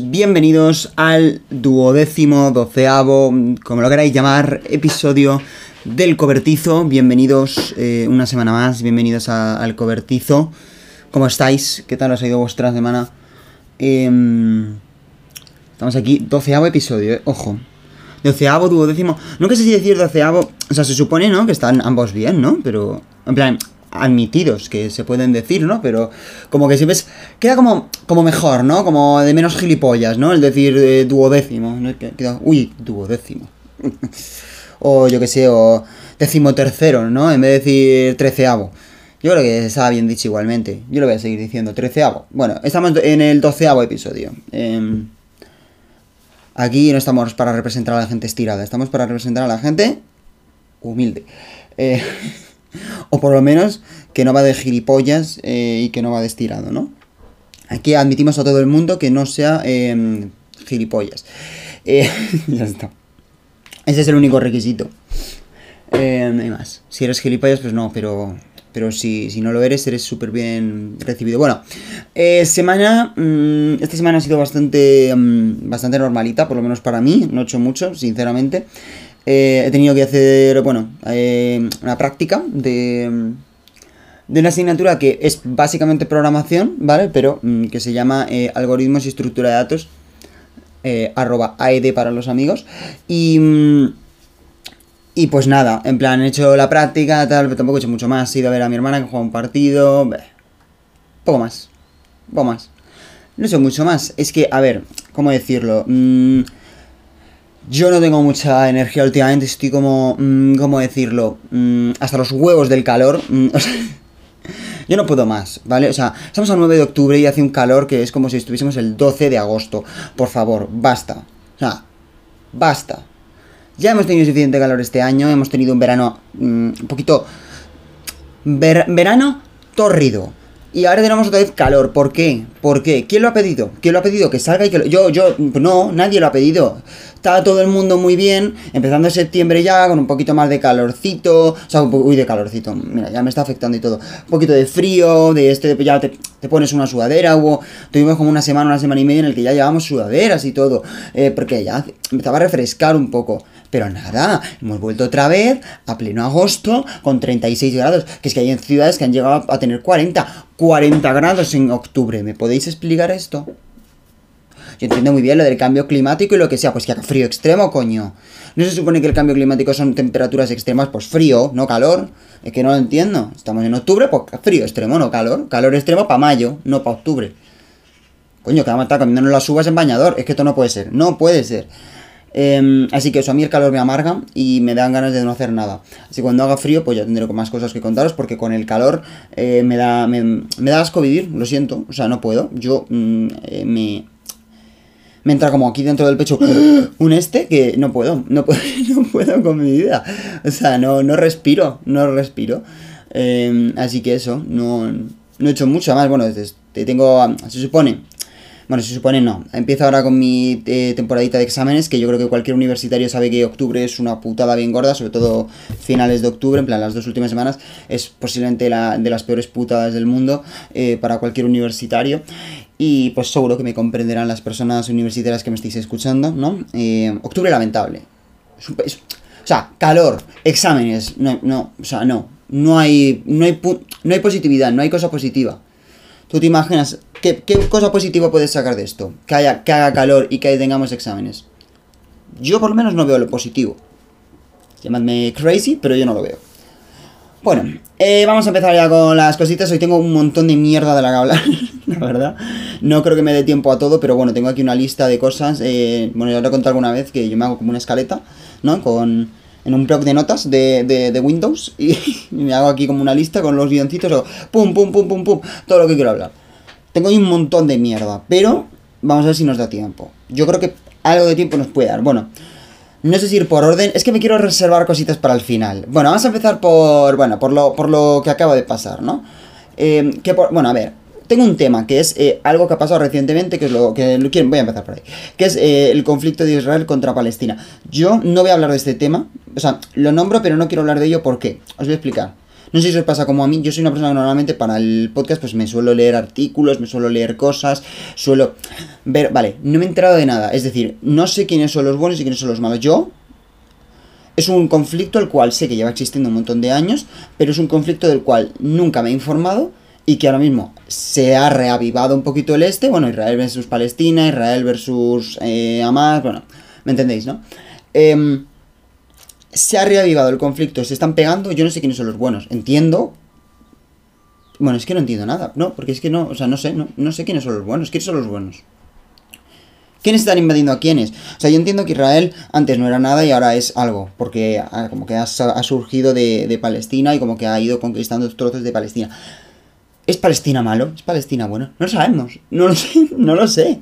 bienvenidos al duodécimo, doceavo, como lo queráis llamar, episodio del cobertizo. Bienvenidos eh, una semana más, bienvenidos al cobertizo. ¿Cómo estáis? ¿Qué tal os ha ido vuestra semana? Em, estamos aquí, doceavo episodio, eh, ojo. Doceavo, duodécimo. No que sé si decir doceavo. O sea, se supone, ¿no? Que están ambos bien, ¿no? Pero. En plan, admitidos, que se pueden decir, ¿no? Pero como que siempre es- Queda como, como mejor, ¿no? Como de menos gilipollas, ¿no? El decir eh, duodécimo. ¿no? Que- queda- uy, duodécimo. o yo que sé, o decimotercero, ¿no? En vez de decir treceavo. Yo creo que estaba bien dicho igualmente. Yo lo voy a seguir diciendo. Treceavo. Bueno, estamos en el doceavo episodio. Em, Aquí no estamos para representar a la gente estirada, estamos para representar a la gente humilde. Eh, o por lo menos que no va de gilipollas eh, y que no va de ¿no? Aquí admitimos a todo el mundo que no sea eh, gilipollas. Eh, ya está. Ese es el único requisito. No hay más. Si eres gilipollas, pues no, pero, pero si, si no lo eres, eres súper bien recibido. Bueno, eh, semana. mm, esta semana ha sido bastante, mm, bastante normalita, por lo menos para mí. No he hecho mucho, sinceramente. Eh, he tenido que hacer, bueno, eh, una práctica de. de una asignatura que es básicamente programación, ¿vale? Pero mm, que se llama eh, Algoritmos y Estructura de Datos, arroba AED para los amigos. Y, mm, y pues nada, en plan, he hecho la práctica, tal, pero tampoco he hecho mucho más. He ido a ver a mi hermana que juega un partido, poco más, poco más. No he hecho mucho más. Es que, a ver, ¿cómo decirlo? Mm, yo no tengo mucha energía últimamente, estoy como, mm, ¿cómo decirlo? Mm, hasta los huevos del calor. mm, yo no puedo más, ¿vale? O sea, estamos a 9 de octubre y hace un calor que es como si estuviésemos el 12 de agosto. Por favor, basta. O sea, basta. Ya hemos tenido suficiente calor este año, hemos tenido un verano un poquito... ver- verano tórrido. Y ahora tenemos otra vez calor. ¿Por qué? ¿Por qué? ¿Quién lo ha pedido? ¿Quién lo ha pedido? Que salga y que lo... Yo, yo... No, nadie lo ha pedido. Está todo el mundo muy bien, empezando septiembre ya, con un poquito más de calorcito. O sea, uy, de calorcito. Mira, ya me está afectando y todo. Un poquito de frío, de este... Ya te, te pones una sudadera. Hubo... Tuvimos como una semana, una semana y media en el que ya llevábamos sudaderas y todo. eh, porque ya empezaba a refrescar un poco. Pero nada, hemos vuelto otra vez a pleno agosto con 36 grados. Que es que hay ciudades que han llegado a tener 40, 40 grados en octubre. ¿Me podéis explicar esto? Yo entiendo muy bien lo del cambio climático y lo que sea, pues que haga frío extremo, coño. ¿No se supone que el cambio climático son temperaturas extremas? Pues frío, no calor. Es que no lo entiendo. Estamos en octubre, pues frío extremo, no calor. Calor extremo para mayo, no para octubre. Coño, que vamos a estar comiéndonos las uvas en bañador. Es que esto no puede ser. No puede ser. Em, así que eso, a mí el calor me amarga y me dan ganas de no hacer nada. Así que cuando haga frío, pues ya tendré más cosas que contaros porque con el calor eh, me, da, me, da asco vivir, lo siento. O sea, no puedo. Yo mm, eh, me, me entra como aquí dentro del pecho un este que no puedo, no puedo, no puedo con mi vida. O sea, no, no respiro, no respiro. Eh, así que eso, no, no he hecho mucho más. Bueno, te tengo, se supone, bueno, se supone no. Empiezo ahora con mi eh, temporadita de exámenes, que yo creo que cualquier universitario sabe que octubre es una putada bien gorda, sobre todo finales de octubre, en plan las dos últimas semanas, es posiblemente la de las peores putadas del mundo eh, para cualquier universitario. Y pues seguro que me comprenderán las personas universitarias que me estéis escuchando, ¿no? Eh, octubre lamentable. O sea, calor, exámenes, no, no, o sea, no. No hay, no hay, no hay positividad, no hay cosa positiva. ¿Tú te imaginas qué, cosa positiva puedes sacar de esto? Que, haya, que haga calor y que tengamos exámenes. Yo por lo menos no veo lo positivo. Llamadme crazy, pero yo no lo veo. Bueno, eh, vamos a empezar ya con las cositas. Hoy tengo un montón de mierda de la que hablar, la verdad. No creo que me dé tiempo a todo, pero bueno, tengo aquí una lista de cosas. eh, bueno, ya os lo he contado alguna vez que yo me hago como una escaleta, ¿no? Con, en un blog de notas de, de, de Windows y, me hago aquí como una lista con los guioncitos, o pum, pum, pum, pum, pum, todo lo que quiero hablar. Tengo ahí un montón de mierda, pero vamos a ver si nos da tiempo. Yo creo que algo de tiempo nos puede dar. Bueno, no sé si ir por orden, es que me quiero reservar cositas para el final. Bueno, vamos a empezar por, bueno, por lo, por lo que acaba de pasar, ¿no? Eh, que bueno, a ver, tengo un tema que es eh, algo que ha pasado recientemente, que es lo que voy a empezar por ahí, que es eh, el conflicto de Israel contra Palestina. Yo no voy a hablar de este tema, o sea, lo nombro, pero no quiero hablar de ello, ¿por qué? Os voy a explicar. No sé si os pasa como a mí, yo soy una persona que normalmente para el podcast pues me suelo leer artículos, me suelo leer cosas, suelo ver, vale, no me he enterado de nada, es decir, no sé quiénes son los buenos y quiénes son los malos. Yo es un conflicto el cual sé que lleva existiendo un montón de años, pero es un conflicto del cual nunca me he informado y que ahora mismo se ha reavivado un poquito el este, bueno, Israel versus Palestina, Israel versus eh, Hamas, bueno, ¿me entendéis, no? Em, se ha reavivado el conflicto, se están pegando, yo no sé quiénes son los buenos, entiendo... Bueno, es que no entiendo nada, no, porque es que no, o sea, no sé, no, no sé quiénes son los buenos, quiénes son los buenos. ¿Quiénes están invadiendo a quiénes? O sea, yo entiendo que Israel antes no era nada y ahora es algo, porque ah, como que ha, surgido de, de Palestina y como que ha ido conquistando trozos de Palestina. ¿Es Palestina malo? ¿Es Palestina bueno? No lo sabemos. No lo sé. No lo sé.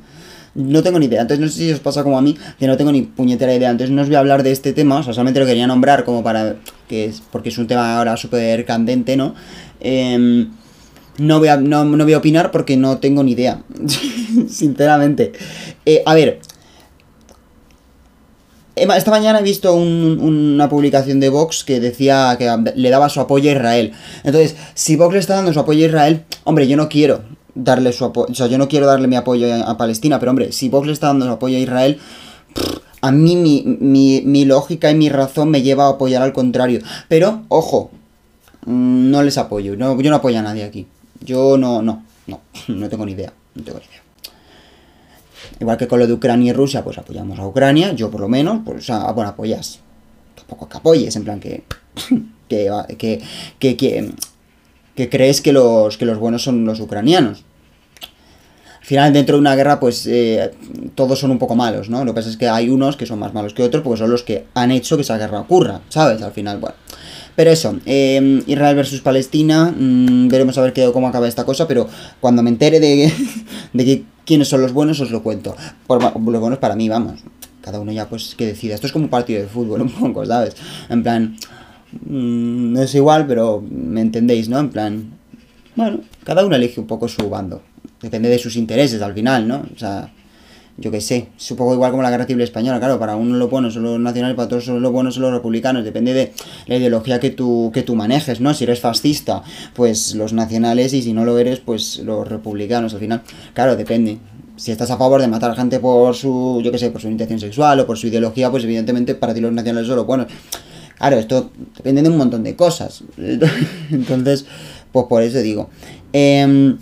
No tengo ni idea. Entonces no sé si os pasa como a mí, que no tengo ni puñetera idea. Entonces no os voy a hablar de este tema. O sea, solamente lo quería nombrar como para... que es Porque es un tema ahora súper candente, ¿no? Eh, no, voy a, no, no voy a opinar porque no tengo ni idea. Sinceramente. Eh, a ver, esta mañana he visto una publicación de Vox que decía que le daba su apoyo a Israel. Entonces, si Vox le está dando su apoyo a Israel, hombre, yo no quiero darle su apoyo, o sea, yo no quiero darle mi apoyo a, Palestina, pero hombre, si Vox le está dando su apoyo a Israel, a mí mi, mi, lógica y mi razón me lleva a apoyar al contrario. Pero, ojo, mm, no les apoyo, no, yo no apoyo a nadie aquí. Yo no, no, no, no tengo ni idea, no tengo ni idea. Igual que con lo de Ucrania y Rusia, pues apoyamos a Ucrania, yo por lo menos, pues, sea, bueno, apoyas. Tampoco que apoyes, en plan que. que, que, que, crees que los, que los buenos son los ucranianos. Al final, dentro de una guerra, pues eh, todos son un poco malos, ¿no? Lo que pasa es que hay unos que son más malos que otros porque son los que han hecho que esa guerra ocurra, ¿sabes? Al final, bueno. Pero eso, eh, Israel versus Palestina, mm, veremos a ver cómo acaba esta cosa, pero cuando me entere de, de que quiénes son los buenos, os lo cuento. Los buenos para mí, vamos. Cada uno ya pues que decida. Esto es como un partido de fútbol, un poco, ¿sabes? En plan, no mm, es igual, pero me entendéis, ¿no? En plan, bueno, cada uno elige un poco su bando. Depende de sus intereses al final, ¿no? O sea, yo qué sé, poco igual como la guerra civil española, claro, para uno lo bueno son los nacionales, para otros los buenos son los republicanos, depende de la ideología que tú, que tú manejes, ¿no? Si eres fascista, pues los nacionales, y si no lo eres, pues los republicanos, al final, claro, depende. Si estás a favor de matar a gente por su, yo qué sé, por su intención sexual o por su ideología, pues evidentemente para ti los nacionales son los buenos. Claro, esto depende de un montón de cosas. Entonces, pues por eso digo. Eh,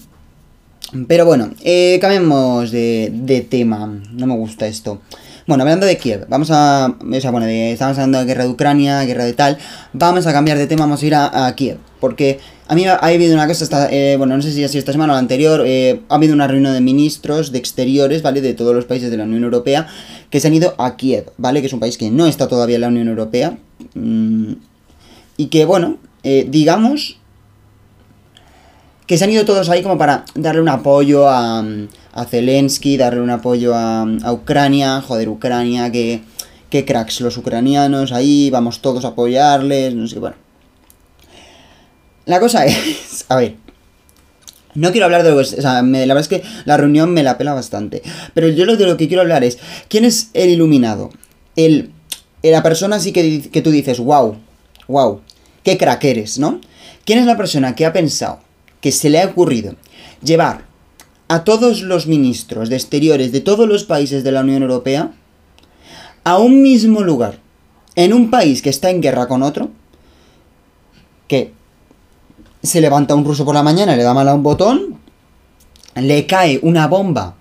pero bueno, eh, cambiemos de, tema. No me gusta esto. Bueno, hablando de Kiev, vamos a. O sea, bueno, estamos hablando de guerra de Ucrania, guerra de tal. Vamos a cambiar de tema, vamos a ir a, Kiev. Porque a mí ha, habido una cosa, eh, bueno, no sé si ha sido esta semana o la anterior, eh, ha habido una reunión de ministros de exteriores, ¿vale? De todos los países de la Unión Europea que se han ido a Kiev, ¿vale? Que es un país que no está todavía en la Unión Europea. Mm, y que, bueno, digamos que se han ido todos ahí como para darle un apoyo a, a Zelensky, darle un apoyo a, Ucrania, joder, Ucrania, que, que cracks los ucranianos ahí, vamos todos a apoyarles, no sé, bueno. La cosa es, a ver, no quiero hablar de lo que... O sea, la verdad es que la reunión me la pela bastante. Pero yo lo de lo que quiero hablar es, ¿quién es el iluminado? El, la persona así que, que tú dices, wow, wow, qué crack eres, ¿no? ¿Quién es la persona que ha pensado que se le ha ocurrido llevar a todos los ministros de exteriores de todos los países de la Unión Europea a un mismo lugar, en un país que está en guerra con otro, que se levanta un ruso por la mañana, le da mal a un botón, le cae una bomba,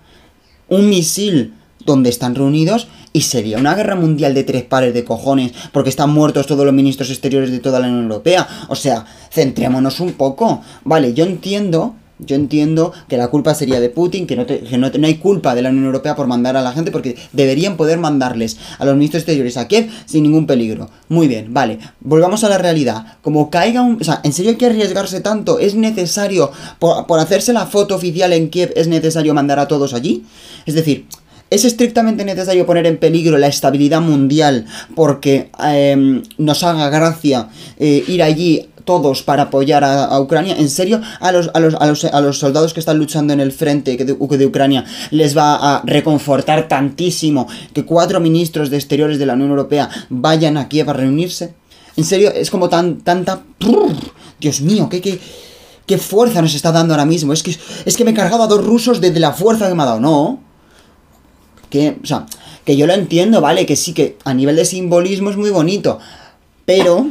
un misil donde están reunidos y sería una guerra mundial de tres pares de cojones porque están muertos todos los ministros exteriores de toda la Unión Europea. O sea, centrémonos un poco. Vale, yo entiendo yo entiendo que la culpa sería de Putin, que, no, no, hay culpa de la Unión Europea por mandar a la gente, porque deberían poder mandarles a los ministros exteriores a Kiev sin ningún peligro. Muy bien, vale. Volvamos a la realidad. Como caiga un... O sea, ¿en serio hay que arriesgarse tanto? ¿Es necesario, por, por hacerse la foto oficial en Kiev, es necesario mandar a todos allí? Es decir, ¿Es estrictamente necesario poner en peligro la estabilidad mundial porque em, nos haga gracia eh, ir allí todos para apoyar a, Ucrania? ¿En serio? ¿A los, a, los, a, los, soldados que están luchando en el frente de, Ucrania les va a reconfortar tantísimo que cuatro ministros de exteriores de la Unión Europea vayan aquí a reunirse? En serio, es como tan, tanta... Dios mío, qué, qué, qué fuerza nos está dando ahora mismo. Es que, es que me he cargado a dos rusos desde la fuerza que me ha dado. No. Que, o sea, que yo lo entiendo, ¿vale? Que sí, que a nivel de simbolismo es muy bonito. Pero...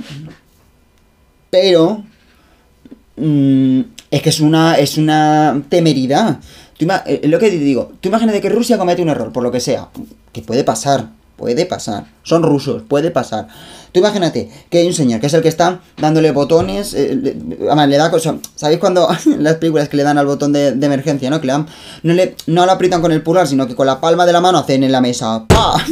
Pero... Mmm, es que es una, es una temeridad. Tú eh, lo que digo, tú imagínate que Rusia comete un error, por lo que sea, que puede pasar, puede pasar. Son rusos, puede pasar. Tú imagínate que hay un señor que es el que está dándole botones, eh, le, le da cosas. ¿Sabéis cuando las películas que le dan al botón de, emergencia, no? Que le dan, no, le, no lo aprietan con el pulgar, sino que con la palma de la mano hacen en la mesa, ¡pa!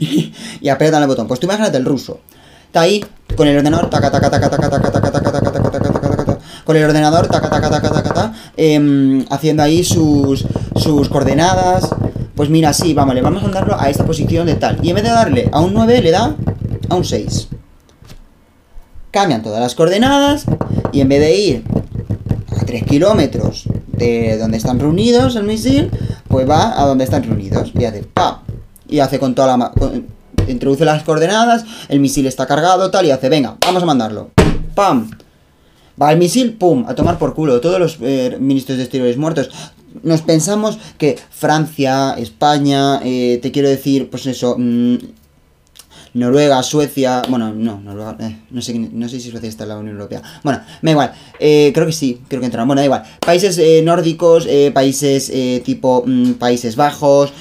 y, y aprietan el botón. Pues tú imagínate el ruso. Está ahí con el ordenador, taca, taca, taca, taca, taca, taca, taca, taca, taca, taca, taca, taca, con el ordenador, taca, taca, taca, taca, taca, eh, haciendo ahí sus, sus coordenadas. Pues mira, sí, vamos, le vamos a mandarlo a esta posición de tal. Y en vez de darle a un 9, le da a un 6. Cambian todas las coordenadas y en vez de ir a 3 kilómetros de donde están reunidos el misil, pues va a donde están reunidos. Y hace ¡pam! Y hace con toda la... introduce las coordenadas, el misil está cargado, tal, y hace, venga, vamos a mandarlo. ¡Pam! Va el misil, pum, a tomar por culo. Todos los eh, ministros de exteriores muertos. Nos pensamos que Francia, España, eh, te quiero decir, pues eso, mmm, Noruega, Suecia, bueno, no, Noruega, eh, no, sé, no sé si Suecia está en la Unión Europea. Bueno, me da igual, eh, creo que sí, creo que entraron. Bueno, da igual. Países eh, nórdicos, eh, países eh, tipo mm, Países Bajos,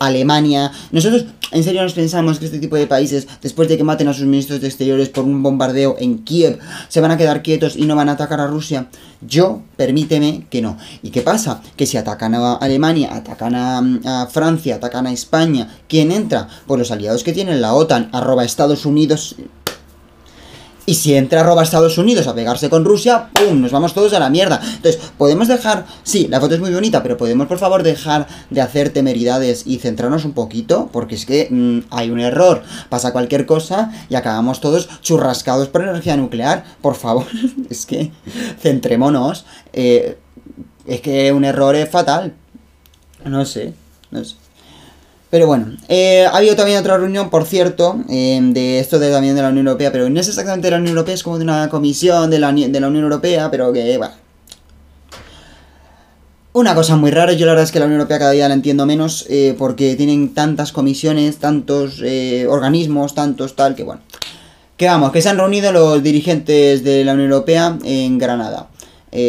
Alemania. Nosotros, en serio, nos pensamos que este tipo de países, después de que maten a sus ministros de exteriores por un bombardeo en Kiev, se van a quedar quietos y no van a atacar a Rusia. Yo, permíteme que no. ¿Y qué pasa? Que si atacan a Alemania, atacan a, a Francia, atacan a España, ¿quién entra? Pues los aliados que tienen la OTAN, arroba Estados Unidos. Y si entra arroba Estados Unidos a pegarse con Rusia, ¡pum! Nos vamos todos a la mierda. Entonces, podemos dejar. Sí, la foto es muy bonita, pero podemos por favor dejar de hacer temeridades y centrarnos un poquito, porque es que mmm, hay un error. Pasa cualquier cosa y acabamos todos churrascados por energía nuclear. Por favor, es que centrémonos. Eh, es que un error es fatal. No sé, no sé. Pero bueno, eh, ha habido también otra reunión, por cierto, eh, de esto de, también de la Unión Europea, pero no es exactamente de la Unión Europea, es como de una comisión de la, de la Unión Europea, pero que, bueno. Una cosa muy rara, yo la verdad es que la Unión Europea cada día la entiendo menos, eh, porque tienen tantas comisiones, tantos eh, organismos, tantos tal, que bueno. Que vamos, que se han reunido los dirigentes de la Unión Europea en Granada,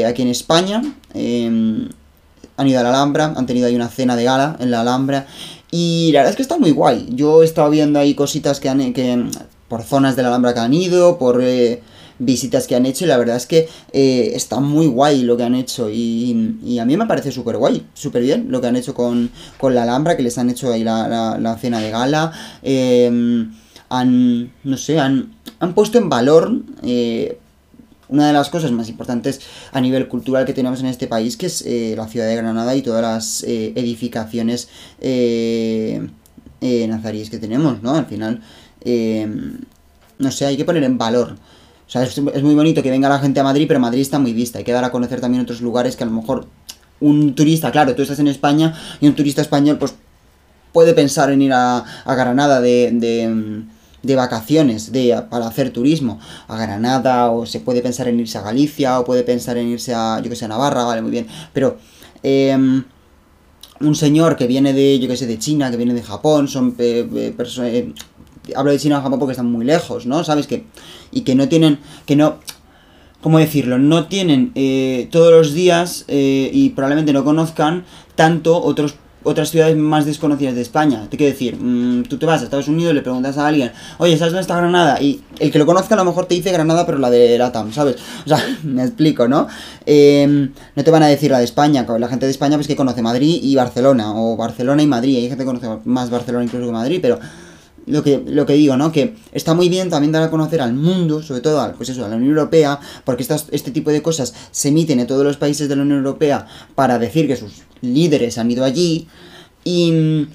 aquí en España, han ido a la Alhambra, han tenido ahí una cena de gala en la Alhambra, y la verdad es que está muy guay. Yo he estado viendo ahí cositas que han que por zonas de la Alhambra que han ido, por eh, visitas que han hecho, y la verdad es que eh, está muy guay lo que han hecho. Y, a mí me parece súper guay, súper bien lo que han hecho con, con, la Alhambra, que les han hecho ahí la, la, la cena de gala. Eh, han, no sé, han, han puesto en valor eh, una de las cosas más importantes a nivel cultural que tenemos en este país, que es eh, la ciudad de Granada y todas las eh, edificaciones eh, nazaríes que tenemos, ¿no? Al final, no sé, hay que poner en valor. O sea, es, es, muy bonito que venga la gente a Madrid, pero Madrid está muy vista. Hay que dar a conocer también otros lugares que a lo mejor un turista, claro, tú estás en España y un turista español, pues puede pensar en ir a, a Granada de, de de vacaciones de, para hacer turismo a Granada o se puede pensar en irse a Galicia o puede pensar en irse a, yo que sé, a Navarra, vale, muy bien. Pero eh, un señor que viene de, yo que sé, de China, que viene de Japón, son eh, eh, personas... hablo de China o Japón porque están muy lejos, ¿no? ¿Sabes? que Y que no tienen, que no... ¿Cómo decirlo? No tienen eh, todos los días eh, y probablemente no conozcan tanto otros otras ciudades más desconocidas de España. Te quiero decir, mmm, tú te vas a Estados Unidos, le preguntas a alguien, oye, ¿sabes dónde está Granada? Y el que lo conozca a lo mejor te dice Granada, pero la de Latam, ¿sabes? O sea, me explico, ¿no? Eh, no te van a decir la de España, la gente de España pues que conoce Madrid y Barcelona, o Barcelona y Madrid, hay gente que conoce más Barcelona incluso que Madrid, pero lo que, lo que digo, ¿no? Que está muy bien también dar a conocer al mundo, sobre todo al, pues eso, a la Unión Europea, porque estas, este tipo de cosas se emiten en todos los países de la Unión Europea para decir que sus líderes han ido allí y,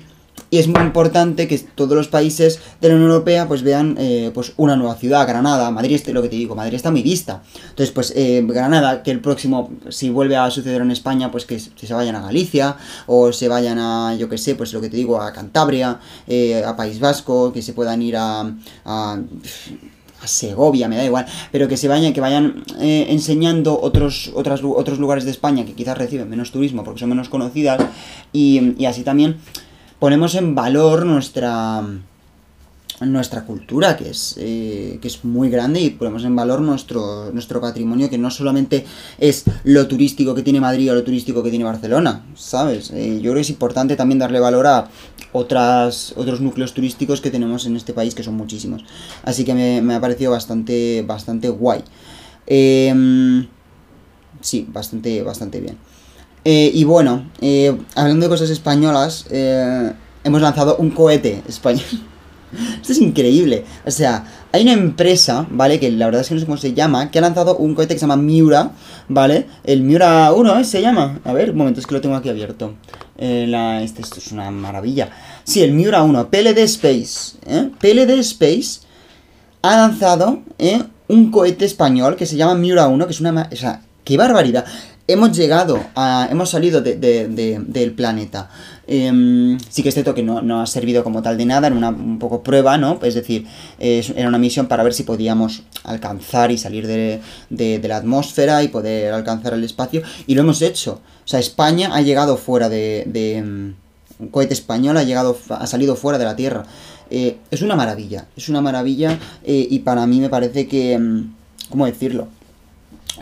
y es muy importante que todos los países de la Unión Europea pues vean eh, pues una nueva ciudad, Granada, Madrid, lo que te digo, Madrid está muy vista. Entonces, pues eh, Granada, que el próximo, si vuelve a suceder en España, pues que se vayan a Galicia, o se vayan a, yo que sé, pues lo que te digo, a Cantabria, eh, a País Vasco, que se puedan ir a a Segovia, me da igual, pero que se vayan, que vayan eh, enseñando otros, otras, otros lugares de España que quizás reciben menos turismo porque son menos conocidas y, y así también ponemos en valor nuestra nuestra cultura, que es, eh, que es muy grande y ponemos en valor nuestro, nuestro patrimonio, que no solamente es lo turístico que tiene Madrid o lo turístico que tiene Barcelona, ¿sabes? Eh, yo creo que es importante también darle valor a otras, otros núcleos turísticos que tenemos en este país, que son muchísimos. Así que me, ha parecido bastante, bastante guay. Em, sí, bastante, bastante bien. Eh, y bueno, hablando de cosas españolas, hemos lanzado un cohete español. Esto es increíble. O sea, hay una empresa, ¿vale? Que la verdad es que no sé cómo se llama, que ha lanzado un cohete que se llama Miura, ¿vale? El Miura 1, ¿eh? Se llama. A ver, un momento, es que lo tengo aquí abierto. Eh, este, esto es una maravilla. Sí, el Miura 1, PLD Space. ¿eh? PLD Space ha lanzado ¿eh? un cohete español que se llama Miura 1, que es una... O sea, qué barbaridad hemos llegado a. hemos salido del planeta. Em, sí que es cierto que no, ha servido como tal de nada, era una un poco prueba, ¿no? Es decir, era una misión para ver si podíamos alcanzar y salir de, la atmósfera y poder alcanzar el espacio, y lo hemos hecho. O sea, España ha llegado fuera de. un cohete español ha, llegado, ha salido fuera de la Tierra. Eh, es una maravilla, es una maravilla, eh, y para mí me parece que. Em, ¿Cómo decirlo?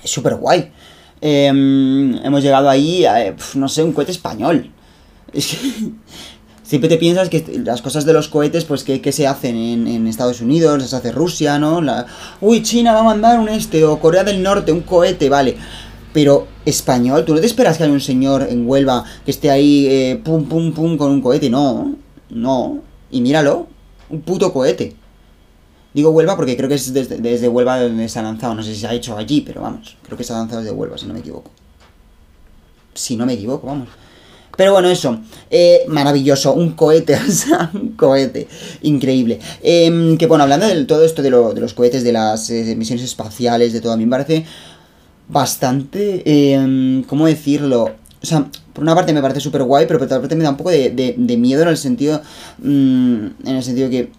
Es súper guay. Em, hemos llegado ahí, a, eh, no sé, un cohete español. siempre te piensas que las cosas de los cohetes, pues, que, se hacen en, Estados Unidos? Las hace Rusia, ¿no? Uy, China va a mandar un este, o Corea del Norte, un cohete, vale. Pero español, ¿tú no te esperas que haya un señor en Huelva que esté ahí, eh, pum, pum, pum, con un cohete? No, no. Y míralo, un puto cohete. Digo Huelva porque creo que es desde, Huelva donde se ha lanzado. No sé si se ha hecho allí, pero vamos. Creo que se ha lanzado desde Huelva, si no me equivoco. Si no me equivoco, vamos. Pero bueno, eso. Eh, maravilloso. Un cohete, o sea, un cohete. Increíble. Em, que bueno, hablando de todo esto de, los cohetes, de las eh, misiones espaciales, de todo, a mí me parece bastante. Em, ¿Cómo decirlo? O sea, por una parte me parece súper guay, pero por otra parte me da un poco de, miedo en el sentido. Mm, en el sentido que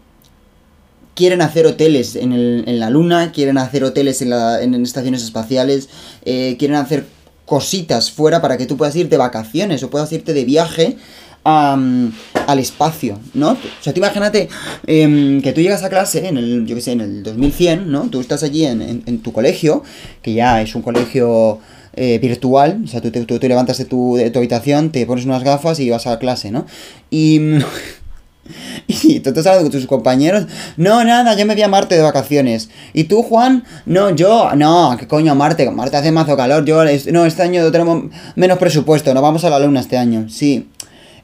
quieren hacer hoteles en, el, en, la Luna, quieren hacer hoteles en, la, en estaciones espaciales, eh, quieren hacer cositas fuera para que tú puedas ir de vacaciones o puedas irte de viaje al espacio, ¿no? O sea, tú imagínate em, que tú llegas a clase en el, yo qué sé, en el 2100, ¿no? Tú estás allí en, tu colegio, que ya es un colegio eh, virtual, o sea, tú te, tú te levantas de tu, de tu habitación, te pones unas gafas y vas a clase, ¿no? Y... Y tú estás hablando con tus compañeros. No, nada, yo me voy a Marte de vacaciones. ¿Y tú, Juan? No, yo, no, ¿qué coño Marte? Marte hace mazo calor. Yo, no, este año tenemos menos presupuesto. No vamos a la luna este año. Sí.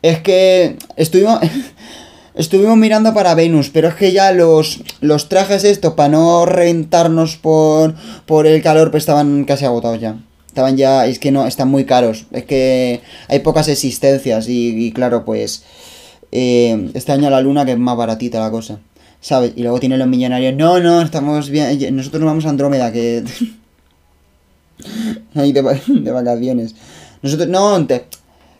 Es que estuvimos. Estuvimos mirando para Venus, pero es que ya los, los trajes estos, para no reventarnos por, por el calor, pues estaban casi agotados ya. Estaban ya, es que no, están muy caros. Es que hay pocas existencias y claro, pues eh, este año la luna que es más baratita la cosa. ¿Sabes? Y luego tienen los millonarios, no, no, estamos bien, nosotros nos vamos a Andrómeda, que... Ahí de, vacaciones. Nosotros, no, te...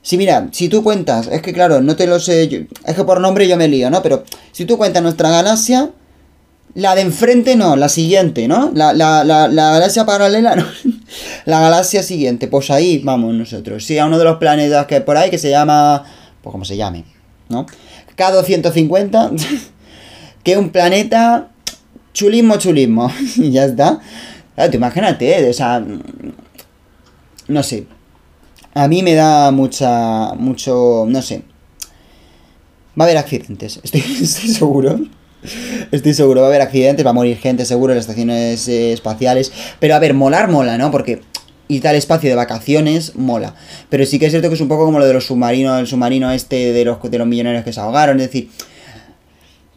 Sí, mira, si tú cuentas, es que claro, no te lo sé, es que por nombre yo me lío, ¿no? Pero si tú cuentas nuestra galaxia, la de enfrente no, la siguiente, ¿no? La, la, la, la galaxia paralela, no. la galaxia siguiente, pues ahí vamos nosotros. Sí, a uno de los planetas que hay por ahí que se llama, pues como se llame. ¿No? K250, que un planeta chulismo, chulismo, y ya está. Claro, imagínate, o sea, no sé. A mí me da mucha, mucho, no sé. Va a haber accidentes, estoy, seguro. Estoy seguro, va a haber accidentes, va a morir gente seguro en las estaciones eh, espaciales. Pero a ver, molar mola, ¿no? Porque y tal espacio de vacaciones mola. Pero sí que es cierto que es un poco como lo de los submarinos, el submarino este de los, de los millonarios que se ahogaron. Es decir,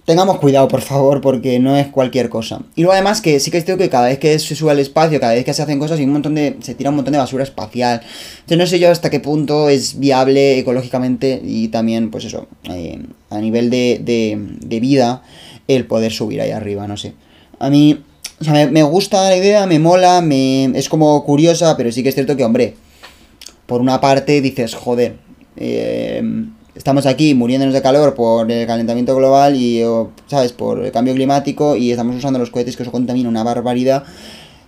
tengamos cuidado, por favor, porque no es cualquier cosa. Y luego además que sí que es cierto que cada vez que se sube al espacio, cada vez que se hacen cosas, y un montón de, se tira un montón de basura espacial. Entonces no sé yo hasta qué punto es viable ecológicamente y también, pues eso, eh, a nivel de, de, de vida, el poder subir ahí arriba, no sé. A mí o sea, me, gusta la idea, me mola, me, es como curiosa, pero sí que es cierto que, hombre, por una parte dices, joder, eh, estamos aquí muriéndonos de calor por el calentamiento global y, ¿sabes?, por el cambio climático y estamos usando los cohetes que eso contamina una barbaridad.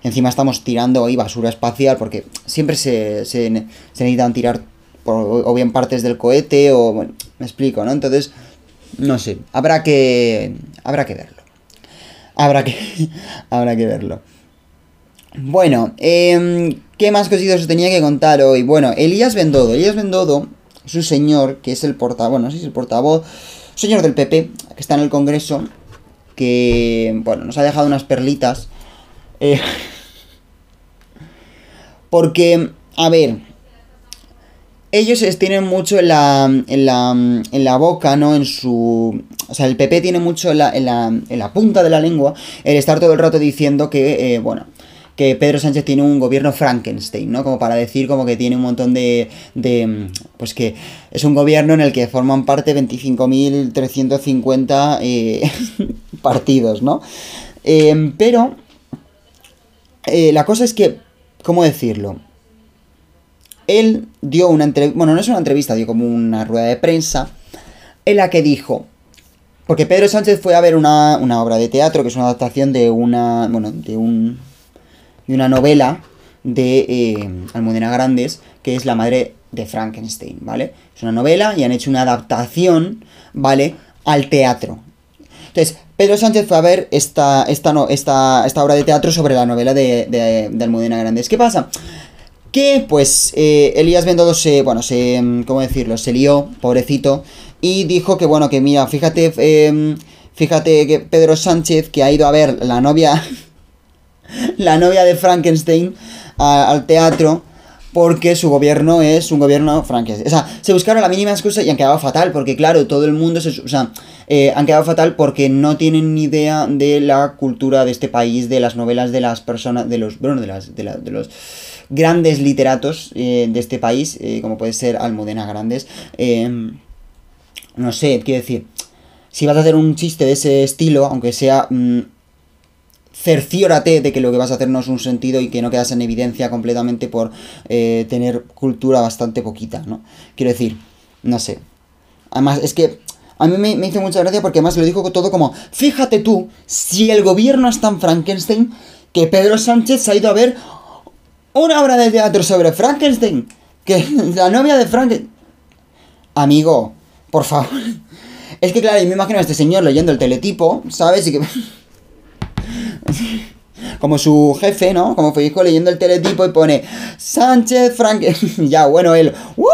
Encima estamos tirando ahí basura espacial porque siempre se, se, necesitan tirar o bien partes del cohete o, bueno, me explico, ¿no? Entonces, no sé, habrá que, habrá que verlo. Habrá que, habrá que verlo. Bueno, eh, ¿qué más cositas os tenía que contar hoy? Bueno, Elías Bendodo. Elías Bendodo es un señor que es el portavoz, bueno, no sé si es el portavoz, señor del PP, que está en el Congreso, que, bueno, nos ha dejado unas perlitas. Eh, porque, a ver, ellos tienen mucho en la, en la, en la boca, ¿no? En su... O sea, el PP tiene mucho en la, en la, en la punta de la lengua el estar todo el rato diciendo que, eh, bueno, que Pedro Sánchez tiene un gobierno Frankenstein, ¿no? Como para decir como que tiene un montón de, de pues que es un gobierno en el que forman parte 25.350 eh, partidos, ¿no? Em, pero eh, la cosa es que, ¿cómo decirlo? Él dio una entrevista, bueno, no es una entrevista, dio como una rueda de prensa en la que dijo, porque Pedro Sánchez fue a ver una, una obra de teatro, que es una adaptación de una, bueno, de un de una novela de eh, Almudena Grandes, que es La madre de Frankenstein, ¿vale? Es una novela y han hecho una adaptación, ¿vale? Al teatro. Entonces, Pedro Sánchez fue a ver esta, esta, no, esta, esta obra de teatro sobre la novela de, de, Almudena Grandes. ¿Qué pasa? Que, pues, eh, Elías Bendodo se, bueno, se, ¿cómo decirlo? Se lió, pobrecito, y dijo que, bueno, que mira, fíjate, em, fíjate que Pedro Sánchez, que ha ido a ver la novia la novia de Frankenstein al teatro porque su gobierno es un gobierno Frankenstein. O sea, se buscaron la mínima excusa y han quedado fatal, porque claro, todo el mundo se... O sea, eh, han quedado fatal porque no tienen ni idea de la cultura de este país, de las novelas de las personas, de los... Bueno, de, las, de, los grandes literatos eh, de este país, eh, como puede ser Almudena Grandes. no sé, quiero decir, si vas a hacer un chiste de ese estilo, aunque sea... Mm, cerciórate de que lo que vas a hacer no es un sentido y que no quedas en evidencia completamente por eh, tener cultura bastante poquita, ¿no? Quiero decir, no sé. Además, es que a mí me, hizo mucha gracia porque además lo dijo todo como, fíjate tú, si el gobierno es tan Frankenstein, que Pedro Sánchez ha ido a ver una obra de teatro sobre Frankenstein, que la novia de Frankenstein... Amigo, por favor. Es que claro, yo me imagino a este señor leyendo el teletipo, ¿sabes? Y que... Como su jefe, ¿no? Como hijo leyendo el teletipo y pone Sánchez Frankenstein. ya, bueno, él. ¡Uh!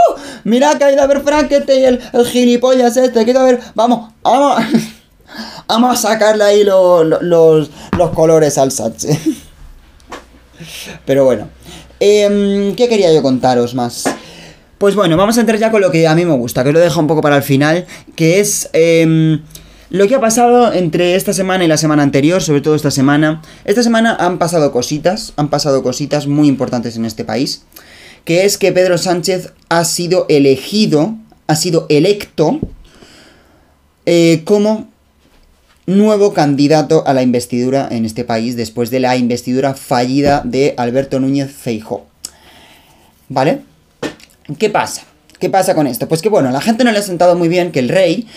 Mira que ha ido a ver Frankenstein, el, gilipollas este. Que a ver. Vamos, vamos. vamos a sacarle ahí los, los, los colores al Sánchez. Pero bueno. Em, ¿Qué quería yo contaros más? Pues bueno, vamos a entrar ya con lo que a mí me gusta, que lo dejo un poco para el final, que es... Eh, lo que ha pasado entre esta semana y la semana anterior, sobre todo esta semana, esta semana han pasado cositas, han pasado cositas muy importantes en este país, que es que Pedro Sánchez ha sido elegido, ha sido electo eh, como nuevo candidato a la investidura en este país después de la investidura fallida de Alberto Núñez Feijó. ¿Vale? ¿Qué pasa? ¿Qué pasa con esto? Pues que bueno, a la gente no le ha sentado muy bien que el rey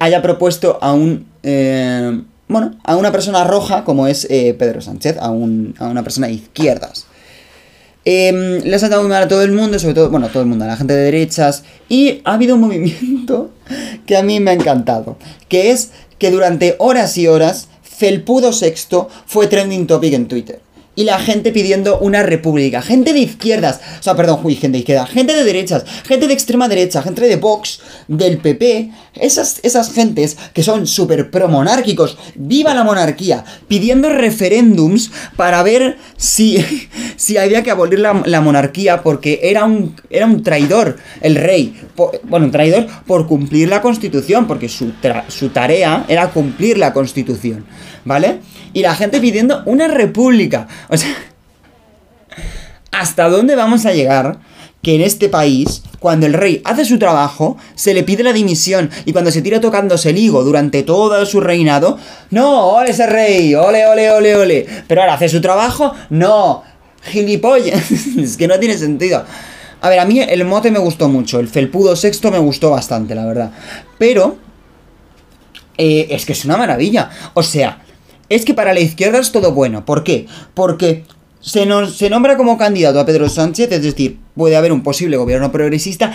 haya propuesto a un... Eh, bueno, a una persona roja como es eh, Pedro Sánchez, a, un, a, una persona de izquierdas. Eh, le ha sentado muy mal a todo el mundo, sobre todo, bueno, a todo el mundo, a la gente de derechas. Y ha habido un movimiento que a mí me ha encantado, que es que durante horas y horas Felpudo Sexto fue trending topic en Twitter y la gente pidiendo una república. Gente de izquierdas, o sea, perdón, gente de izquierda, gente de derechas, gente de extrema derecha, gente de Vox, del PP, esas, esas gentes que son súper promonárquicos, viva la monarquía, pidiendo referéndums para ver si, si había que abolir la, monarquía porque era un, era un traidor el rey. bueno, un traidor por cumplir la constitución, porque su, su tarea era cumplir la constitución, ¿vale? y la gente pidiendo una república. O sea, ¿hasta dónde vamos a llegar? Que en este país, cuando el rey hace su trabajo, se le pide la dimisión y cuando se tira tocándose el higo durante todo su reinado, no, ole ese rey, ole, ole, ole, ole. Pero ahora hace su trabajo, no, gilipollas, es que no tiene sentido. A ver, a mí el mote me gustó mucho, el felpudo sexto me gustó bastante, la verdad. Pero... eh, es que es una maravilla. O sea, es que para la izquierda es todo bueno. ¿Por qué? Porque se, nos, se nombra como candidato a Pedro Sánchez, es decir, puede haber un posible gobierno progresista,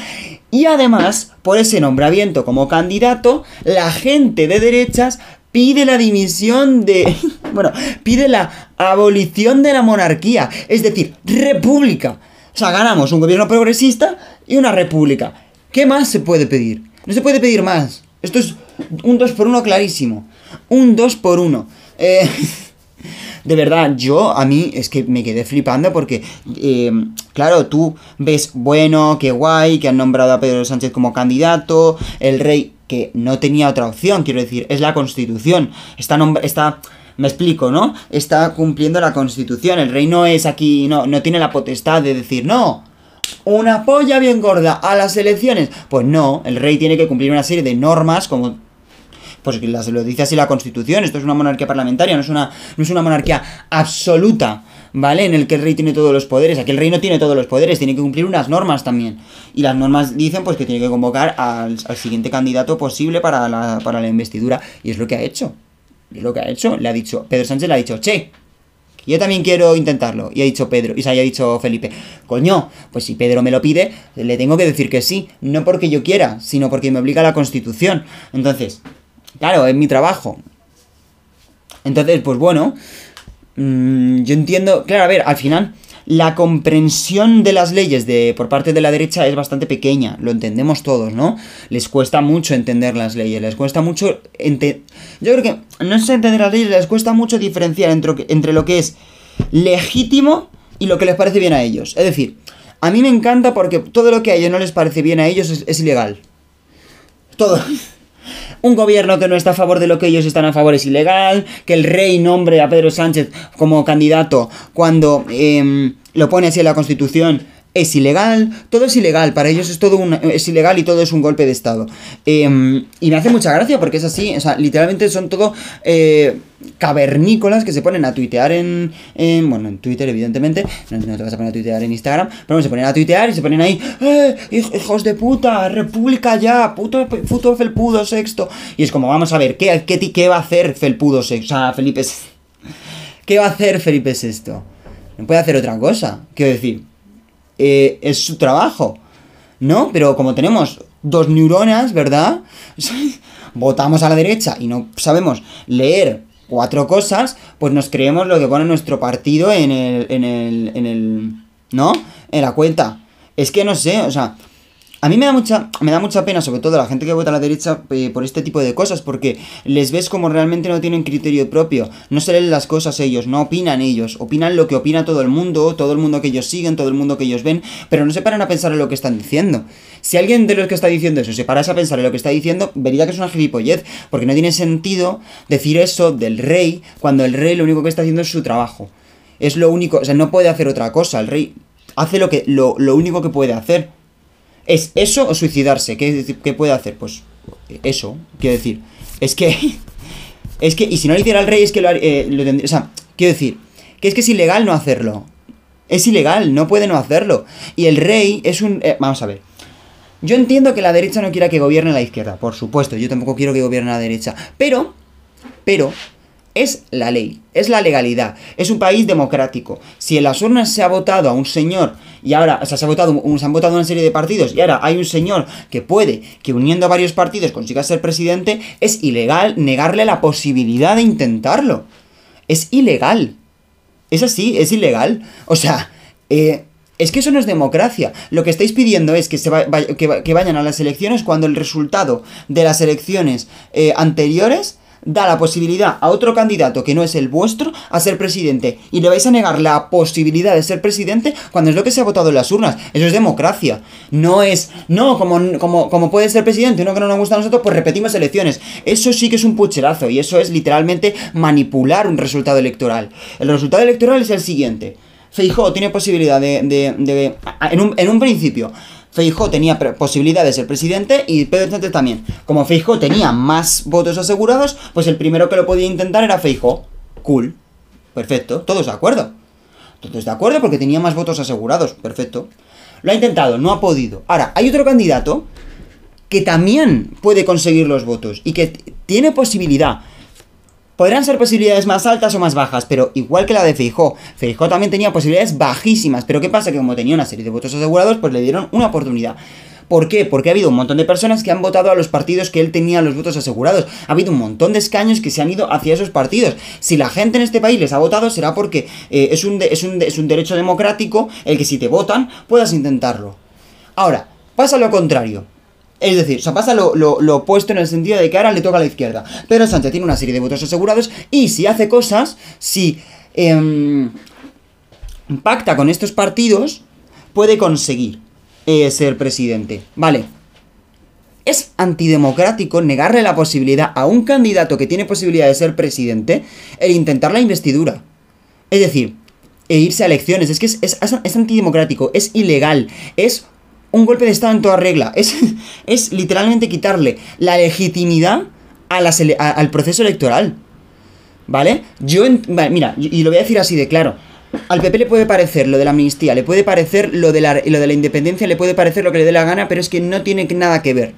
y además, por ese nombramiento como candidato, la gente de derechas pide la dimisión de... Bueno, pide la abolición de la monarquía, es decir, república. O sea, ganamos un gobierno progresista y una república. ¿Qué más se puede pedir? No se puede pedir más. Esto es un 2 por 1 clarísimo. Un 2 por 1. Eh, de verdad, yo a mí es que me quedé flipando porque, eh, claro, tú ves, bueno, qué guay, que han nombrado a Pedro Sánchez como candidato, el rey que no tenía otra opción, quiero decir, es la constitución. Está, está me explico, ¿no? Está cumpliendo la constitución. El rey no es aquí, no, no tiene la potestad de decir, no, una polla bien gorda a las elecciones. Pues no, el rey tiene que cumplir una serie de normas como pues las, lo dice así la Constitución, esto es una monarquía parlamentaria, no es una, no es una monarquía absoluta, ¿vale? En el que el rey tiene todos los poderes, aquí el rey no tiene todos los poderes, tiene que cumplir unas normas también. Y las normas dicen pues que tiene que convocar al, al siguiente candidato posible para la, para la investidura, y es lo que ha hecho. Es lo que ha hecho, le ha dicho, Pedro Sánchez le ha dicho, che, yo también quiero intentarlo. Y ha dicho Pedro, y se haya dicho Felipe, coño, pues si Pedro me lo pide, le tengo que decir que sí. No porque yo quiera, sino porque me obliga la Constitución. Entonces, Claro, es mi trabajo. Entonces, pues bueno, mmm, yo entiendo, claro, a ver, al final la comprensión de las leyes de por parte de la derecha es bastante pequeña, lo entendemos todos, ¿no? Les cuesta mucho entender las leyes, les cuesta mucho yo creo que no es entender las leyes, les cuesta mucho diferenciar entre, entre lo que es legítimo y lo que les parece bien a ellos. Es decir, a mí me encanta porque todo lo que a ellos no les parece bien a ellos es, es ilegal. Todo un gobierno que no está a favor de lo que ellos están a favor es ilegal, que el rey nombre a Pedro Sánchez como candidato cuando eh, lo pone así en la Constitución es ilegal, todo es ilegal, para ellos es todo un, es ilegal y todo es un golpe de Estado. Eh, y me hace mucha gracia porque es así, o sea, literalmente son todo eh, cavernícolas que se ponen a tuitear en, en, bueno, en Twitter evidentemente, no, no, te vas a poner a tuitear en Instagram, pero se ponen a tuitear y se ponen ahí, ¡eh, hijos de puta, república ya, puto, puto felpudo sexto! Y es como, vamos a ver, ¿qué, qué, qué va a hacer felpudo sexto? O sea, Felipe, ¿qué va a hacer Felipe sexto? No puede hacer otra cosa, quiero decir eh, es su trabajo, ¿no? Pero como tenemos dos neuronas, ¿verdad? Votamos a la derecha y no sabemos leer cuatro cosas, pues nos creemos lo que pone nuestro partido en el, en el, en el, ¿no? En la cuenta. Es que no sé, o sea, a mí me da mucha, me da mucha pena, sobre todo la gente que vota a la derecha, eh, por este tipo de cosas, porque les ves como realmente no tienen criterio propio, no se leen las cosas ellos, no opinan ellos, opinan lo que opina todo el mundo, todo el mundo que ellos siguen, todo el mundo que ellos ven, pero no se paran a pensar en lo que están diciendo. Si alguien de los que está diciendo eso se parase a pensar en lo que está diciendo, vería que es una gilipollez, porque no tiene sentido decir eso del rey, cuando el rey lo único que está haciendo es su trabajo. Es lo único, o sea, no puede hacer otra cosa, el rey hace lo, que, lo, lo único que puede hacer ¿Es eso o suicidarse? ¿Qué, ¿Qué, puede hacer? Pues eso, quiero decir. Es que. Es que. Y si no lo hiciera el rey, es que lo, eh, lo tendría. O sea, quiero decir. Que es que es ilegal no hacerlo. Es ilegal, no puede no hacerlo. Y el rey es un. Eh, vamos a ver. Yo entiendo que la derecha no quiera que gobierne la izquierda, por supuesto. Yo tampoco quiero que gobierne la derecha. Pero. Pero es la ley, es la legalidad, es un país democrático. Si en las urnas se ha votado a un señor y ahora, o sea, se, ha votado, se han votado una serie de partidos y ahora hay un señor que puede que uniendo a varios partidos consiga ser presidente, es ilegal negarle la posibilidad de intentarlo. Es ilegal. Es así, es ilegal. O sea, eh, es que eso no es democracia. Lo que estáis pidiendo es que, se que vayan a las elecciones cuando el resultado de las elecciones eh, anteriores da la posibilidad a otro candidato que no es el vuestro a ser presidente y le vais a negar la posibilidad de ser presidente cuando es lo que se ha votado en las urnas. Eso es democracia. No es, no, como, como, como puede ser presidente uno que no nos gusta a nosotros, pues repetimos elecciones. Eso sí que es un pucherazo y eso es literalmente manipular un resultado electoral. El resultado electoral es el siguiente. Feijó tiene posibilidad de, de, de en, un, en un principio Feijó tenía posibilidad de ser presidente y Pedro Sánchez también. Como Feijó tenía más votos asegurados, pues el primero que lo podía intentar era Feijó. Cool. Perfecto. Todos de acuerdo. Todos de acuerdo porque tenía más votos asegurados. Perfecto. Lo ha intentado, no ha podido. Ahora, hay otro candidato que también puede conseguir los votos y que tiene posibilidad. Podrán ser posibilidades más altas o más bajas, pero igual que la de Feijó. Feijó también tenía posibilidades bajísimas, pero ¿qué pasa? Que como tenía una serie de votos asegurados, pues le dieron una oportunidad. ¿Por qué? Porque ha habido un montón de personas que han votado a los partidos que él tenía los votos asegurados. Ha habido un montón de escaños que se han ido hacia esos partidos. Si la gente en este país les ha votado, será porque eh, es, un es, un es un derecho democrático el que si te votan puedas intentarlo. Ahora, pasa lo contrario. Es decir, o sea, pasa lo, opuesto en el sentido de que ahora le toca a la izquierda. Pero Sánchez tiene una serie de votos asegurados y si hace cosas, si em, pacta con estos partidos, puede conseguir eh, ser presidente. Vale. Es antidemocrático negarle la posibilidad a un candidato que tiene posibilidad de ser presidente el intentar la investidura. Es decir, e irse a elecciones. Es que es, es, antidemocrático, es ilegal, es un golpe de Estado en toda regla. Es, es literalmente quitarle la legitimidad al proceso electoral. ¿Vale? Yo, mira, y lo voy a decir así de claro. Al PP le puede parecer lo de la amnistía, le puede parecer lo de, la, lo de la independencia, le puede parecer lo que le dé la gana, pero es que no tiene nada que ver.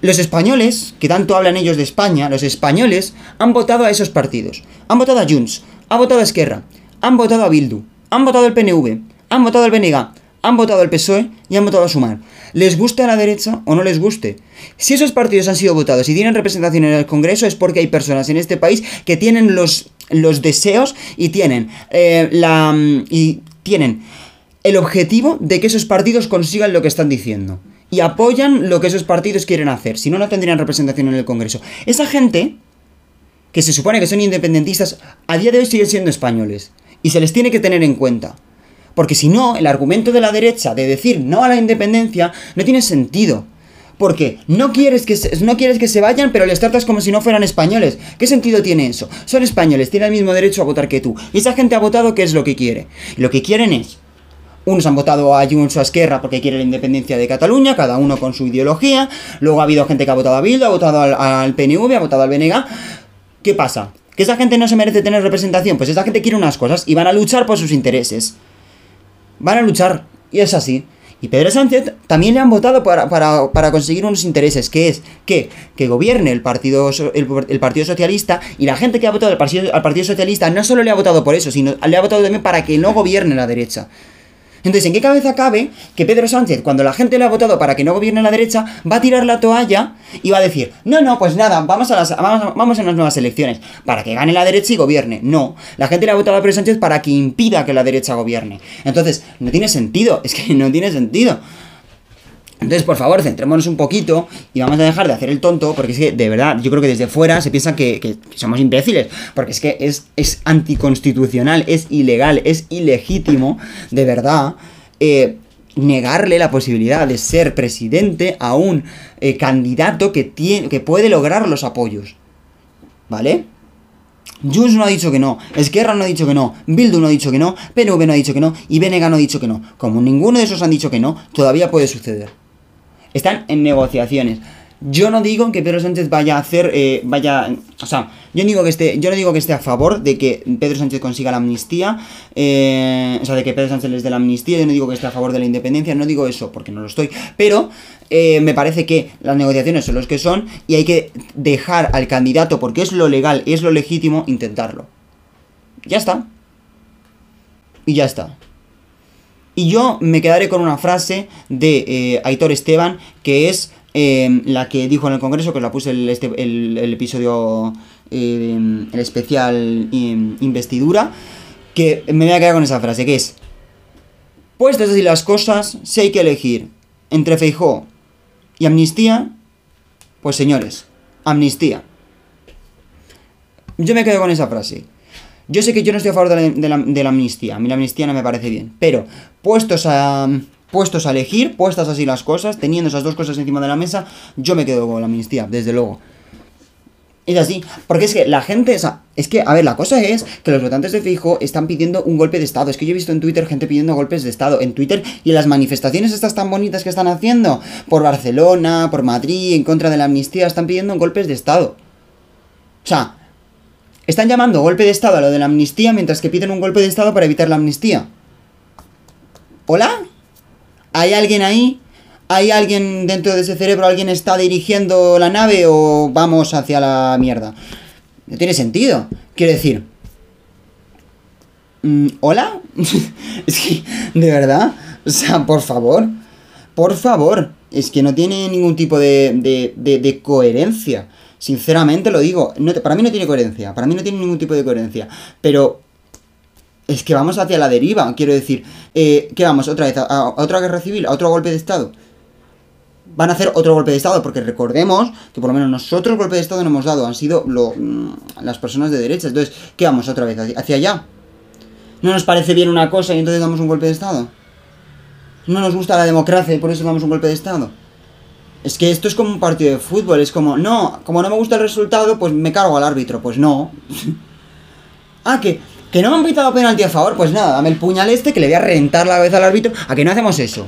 Los españoles, que tanto hablan ellos de España, los españoles han votado a esos partidos. Han votado a Junts, han votado a Esquerra, han votado a Bildu, han votado al PNV, han votado al BNG, han votado al PSOE y han votado a Sumar. Les guste a la derecha o no les guste. Si esos partidos han sido votados y tienen representación en el Congreso es porque hay personas en este país que tienen los los deseos y tienen eh, la y tienen el objetivo de que esos partidos consigan lo que están diciendo y apoyan lo que esos partidos quieren hacer, si no no tendrían representación en el Congreso. Esa gente que se supone que son independentistas a día de hoy siguen siendo españoles y se les tiene que tener en cuenta. Porque si no, el argumento de la derecha de decir no a la independencia no tiene sentido. Porque no quieres, que se, no quieres que se vayan, pero les tratas como si no fueran españoles. ¿Qué sentido tiene eso? Son españoles, tienen el mismo derecho a votar que tú. Y esa gente ha votado qué es lo que quiere. lo que quieren es unos han votado a Junts o a Esquerra porque quiere la independencia de Cataluña, cada uno con su ideología. Luego ha habido gente que ha votado a Bildu, ha votado al, al, PNV, ha votado al BNG. ¿Qué pasa? ¿Que esa gente no se merece tener representación? Pues esa gente quiere unas cosas y van a luchar por sus intereses. Van a luchar. Y es así. Y Pedro Sánchez también le han votado para, conseguir unos intereses, que es que, que gobierne el partido, el, partido Socialista y la gente que ha votado al partido, al partido Socialista no solo le ha votado por eso, sino le ha votado también para que no gobierne la derecha. Entonces, ¿en qué cabeza cabe que Pedro Sánchez, cuando la gente le ha votado para que no gobierne la derecha, va a tirar la toalla y va a decir, no, no, pues nada, vamos a, las, vamos, vamos a las nuevas elecciones, para que gane la derecha y gobierne? No, la gente le ha votado a Pedro Sánchez para que impida que la derecha gobierne. Entonces, no tiene sentido, es que no tiene sentido. Entonces, por favor, centrémonos un poquito y vamos a dejar de hacer el tonto, porque es que, de verdad, yo creo que desde fuera se piensa que, somos imbéciles, porque es que es, anticonstitucional, es ilegal, es ilegítimo, de verdad, eh, negarle la posibilidad de ser presidente a un eh, candidato que, tiene, que puede lograr los apoyos. ¿Vale? Junts no ha dicho que no, Esquerra no ha dicho que no, Bildu no ha dicho que no, PNV no ha dicho que no y Benega no ha dicho que no. Como ninguno de esos han dicho que no, todavía puede suceder. Están en negociaciones. Yo no digo que Pedro Sánchez vaya a hacer, eh, vaya, o sea, yo digo que esté, yo no digo que esté a favor de que Pedro Sánchez consiga la amnistía, eh, o sea, de que Pedro Sánchez les dé la amnistía. Yo no digo que esté a favor de la independencia, no digo eso porque no lo estoy, pero eh, me parece que las negociaciones son los que son y hay que dejar al candidato porque es lo legal es lo legítimo intentarlo. Ya está. Y ya está. Y yo me quedaré con una frase de eh, Aitor Esteban, que es eh, la que dijo en el Congreso, que la puse el, este, el, episodio, eh, el especial investidura, que me voy a quedar con esa frase, que es, puestas así las cosas, si hay que elegir entre Feijó y amnistía, pues señores, amnistía. Yo me quedo con esa frase. Yo sé que yo no estoy a favor de la, amnistía, a mí la amnistía no me parece bien, pero puestos a, puestos a elegir, puestas así las cosas, teniendo esas dos cosas encima de la mesa, yo me quedo con la amnistía, desde luego. Es así, porque es que la gente, o sea, es que, a ver, la cosa es que los votantes de Fijo están pidiendo un golpe de Estado. Es que yo he visto en Twitter gente pidiendo golpes de Estado. En Twitter y en las manifestaciones estas tan bonitas que están haciendo, por Barcelona, por Madrid, en contra de la amnistía, están pidiendo golpes de Estado. O sea, están llamando golpe de Estado a lo de la amnistía mientras que piden un golpe de Estado para evitar la amnistía. ¿Hola? ¿Hay alguien ahí? ¿Hay alguien dentro de ese cerebro? ¿Alguien está dirigiendo la nave o vamos hacia la mierda? No tiene sentido. Quiero decir... mm, ¿Hola? es que, de verdad. O sea, por favor. Por favor. Es que no tiene ningún tipo de, de, de, de coherencia. Sinceramente lo digo. Para mí no tiene coherencia. Para mí no tiene ningún tipo de coherencia. Pero es que vamos hacia la deriva, quiero decir. Eh, ¿Qué vamos? ¿Otra vez? ¿A, otra guerra civil? ¿A otro golpe de Estado? Van a hacer otro golpe de Estado, porque recordemos que por lo menos nosotros golpe de Estado no hemos dado, han sido lo- mm, las personas de derecha. Entonces, ¿qué vamos otra vez? ¿Hacia- ¿Hacia allá? ¿No nos parece bien una cosa y entonces damos un golpe de Estado? ¿No nos gusta la democracia y por eso damos un golpe de Estado? Es que esto es como un partido de fútbol, es como, no, como no me gusta el resultado, pues me cargo al árbitro. Pues no. ah, que, que no me han pitado penalti a favor, pues nada, dame el puñal este que le voy a reventar la cabeza al árbitro. ¿A que no hacemos eso?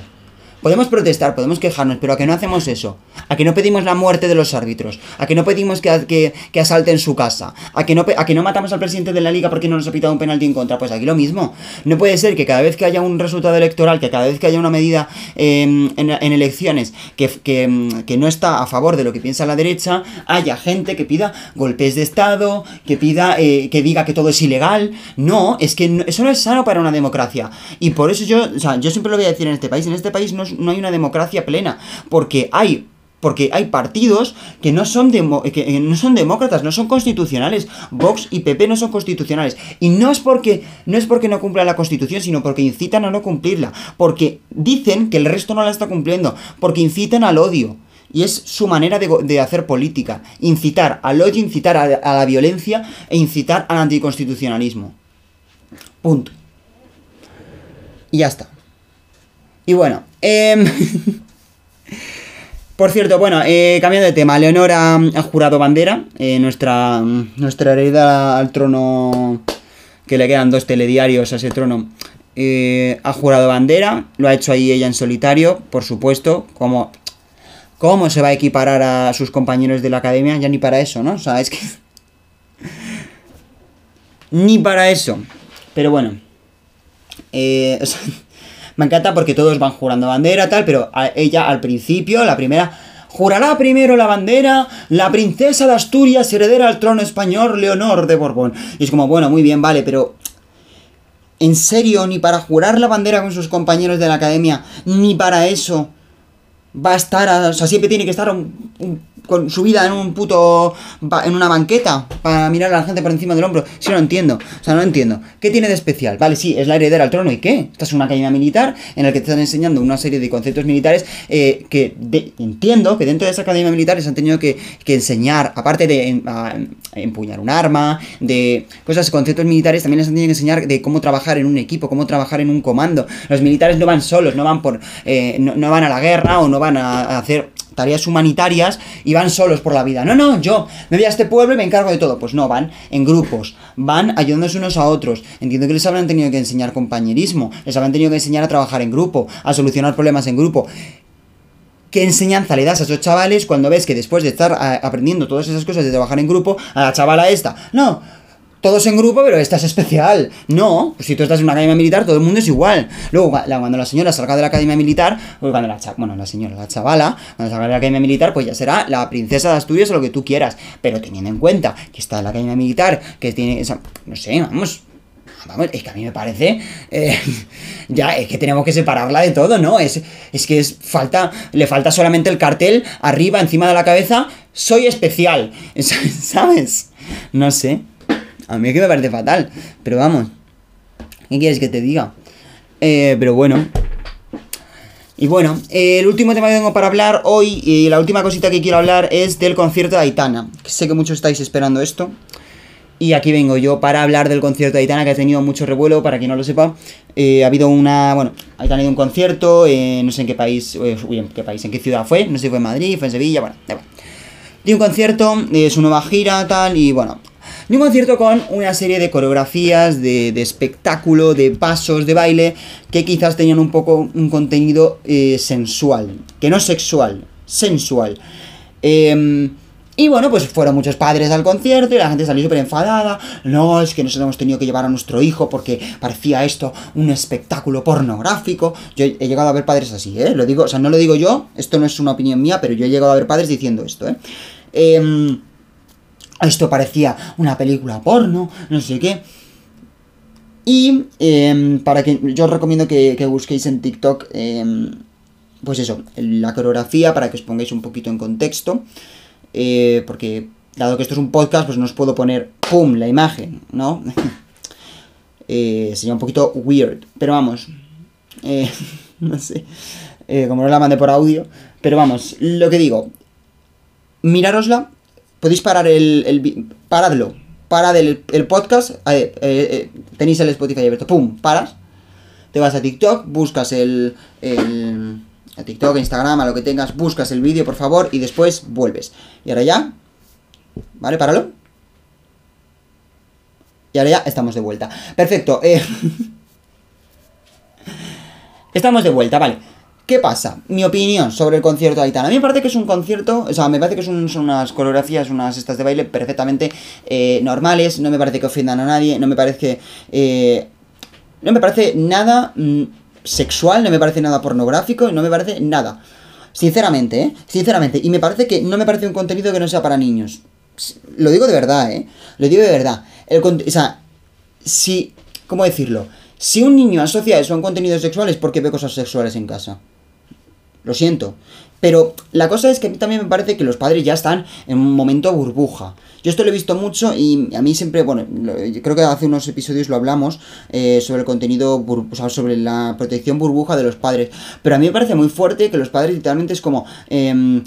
Podemos protestar, podemos quejarnos, pero a que no hacemos eso. A que no pedimos la muerte de los árbitros. A que no pedimos que, que, que asalten su casa. A que, no, a que no matamos al presidente de la liga porque no nos ha pitado un penalti en contra. Pues aquí lo mismo. No puede ser que cada vez que haya un resultado electoral, que cada vez que haya una medida eh, en, en elecciones que, que, mm, que no está a favor de lo que piensa la derecha, haya gente que pida golpes de Estado, que pida, eh, que diga que todo es ilegal. No, es que no- eso no es sano para una democracia. Y por eso yo, o sea, yo siempre lo voy a decir en este país, en este país no, no hay una democracia plena, porque hay porque hay partidos que no son que eh, no son demócratas, no son constitucionales. Vox y PP no son constitucionales. Y no es porque no es porque no cumplan la Constitución, sino porque incitan a no cumplirla, porque dicen que el resto no la está cumpliendo, porque incitan al odio. Y es su manera de, de hacer política. Incitar al odio, incitar a, a la violencia e incitar al anticonstitucionalismo. Punto. Y ya está. Y bueno, em, por cierto, bueno, eh, cambiando de tema, Leonora ha jurado bandera, eh, nuestra, nuestra heredera al trono, que le quedan dos telediarios a ese trono, eh, ha jurado bandera, lo ha hecho ahí ella en solitario, por supuesto, como... ¿Cómo se va a equiparar a sus compañeros de la academia? Ya ni para eso, ¿no? O sea, es que... ni para eso. Pero bueno. Eh, o sea, me encanta porque todos van jurando bandera, tal, pero ella al principio, la primera, jurará primero la bandera la princesa de Asturias, heredera al trono español, Leonor de Borbón. Y es como, bueno, muy bien, vale, pero... ¿En serio? Ni para jurar la bandera con sus compañeros de la academia, ni para eso va a estar, a- o sea, siempre tiene que estar un- con su vida en un puto, en una banqueta, para mirar a la gente por encima del hombro. Sí, no entiendo, o sea, no entiendo. ¿Qué tiene de especial? Vale, sí, es la heredera al trono, ¿y qué? Esta es una academia militar en la que te están enseñando una serie de conceptos militares eh, que de- entiendo que dentro de esa academia militar les han tenido que, que enseñar, aparte de em- empuñar un arma, de cosas, conceptos militares, también les han tenido que enseñar de cómo trabajar en un equipo, cómo trabajar en un comando. Los militares no van solos, no van por, eh, no, van a la guerra o no van a hacer tareas humanitarias y van solos por la vida. No, no, yo me voy a este pueblo y me encargo de todo. Pues no, van en grupos, van ayudándose unos a otros. Entiendo que les habrán tenido que enseñar compañerismo, les habrán tenido que enseñar a trabajar en grupo, a solucionar problemas en grupo. ¿Qué enseñanza le das a esos chavales cuando ves que después de estar a- aprendiendo todas esas cosas de trabajar en grupo, a la chavala esta? No, todos en grupo, pero esta es especial. No, pues si tú estás en una academia militar, todo el mundo es igual. Luego, cuando la señora salga de la academia militar, pues cuando la bueno, la señora, la chavala, cuando salga de la academia militar, pues ya será la princesa de Asturias o lo que tú quieras. Pero teniendo en cuenta que está en la academia militar, que tiene esa, no sé, vamos, Vamos, es que a mí me parece. eh, ya, es que tenemos que separarla de todo, ¿no? Es, es que es falta. Le falta solamente el cartel arriba, encima de la cabeza. Soy especial. ¿Sabes? No sé. A mí es que me parece fatal. Pero vamos. ¿Qué quieres que te diga? Eh, pero bueno. Y bueno, el último tema que tengo para hablar hoy, y la última cosita que quiero hablar es del concierto de Aitana. Sé que muchos estáis esperando esto. Y aquí vengo yo para hablar del concierto de Aitana, que ha tenido mucho revuelo, para quien no lo sepa. Eh, ha habido una. Bueno, Aitana ha ido a un concierto, eh, no sé en qué país. uy, en qué país, en qué ciudad fue. No sé si fue en Madrid, fue en Sevilla, bueno, da igual. Dio un concierto, eh, su nueva gira, tal, y bueno. Dio un concierto con una serie de coreografías, de, de espectáculo, de pasos, de baile, que quizás tenían un poco un contenido eh, sensual. Que no sexual, sensual. Em, Y bueno, pues fueron muchos padres al concierto y la gente salió súper enfadada. No, es que nosotros hemos tenido que llevar a nuestro hijo porque parecía esto un espectáculo pornográfico. Yo he llegado a ver padres así, ¿eh? Lo digo, o sea, no lo digo yo, esto no es una opinión mía, pero yo he llegado a ver padres diciendo esto, ¿eh? Em, esto parecía una película porno, no sé qué. Y em, para que yo os recomiendo que, busquéis en TikTok, em, pues eso, la coreografía para que os pongáis un poquito en contexto. Eh, porque dado que esto es un podcast, pues no os puedo poner, ¡pum!, la imagen, ¿no? eh, sería un poquito weird, pero vamos, eh, no sé, como no la mandé por audio, pero vamos, lo que digo, mirárosla, podéis parar el, paradlo, parad el, el podcast, tenéis el Spotify abierto, ¡pum!, paras, te vas a TikTok, buscas el, el a TikTok, Instagram, a lo que tengas, buscas el vídeo, por favor, y después vuelves. Y ahora ya, ¿vale? Páralo. Y ahora ya estamos de vuelta. Perfecto. Eh. estamos de vuelta, vale. ¿Qué pasa? Mi opinión sobre el concierto de Aitana. A mí me parece que es un concierto, o sea, me parece que son, unas coreografías, unas estas de baile perfectamente eh, normales. No me parece que ofendan a nadie, no me parece. Eh, no me parece nada... Mm, sexual, no me parece nada pornográfico, no me parece nada. Sinceramente, ¿eh? Sinceramente. Y me parece que no me parece un contenido que no sea para niños. Lo digo de verdad, ¿eh? Lo digo de verdad. O sea, si... ¿Cómo decirlo? Si un niño asocia eso a un contenido sexual es porque ve cosas sexuales en casa. Lo siento. Pero la cosa es que a mí también me parece que los padres ya están en un momento burbuja. Yo esto lo he visto mucho y a mí siempre, bueno, creo que hace unos episodios lo hablamos eh, sobre el contenido, o sobre la protección burbuja de los padres. Pero a mí me parece muy fuerte que los padres literalmente es como... Em,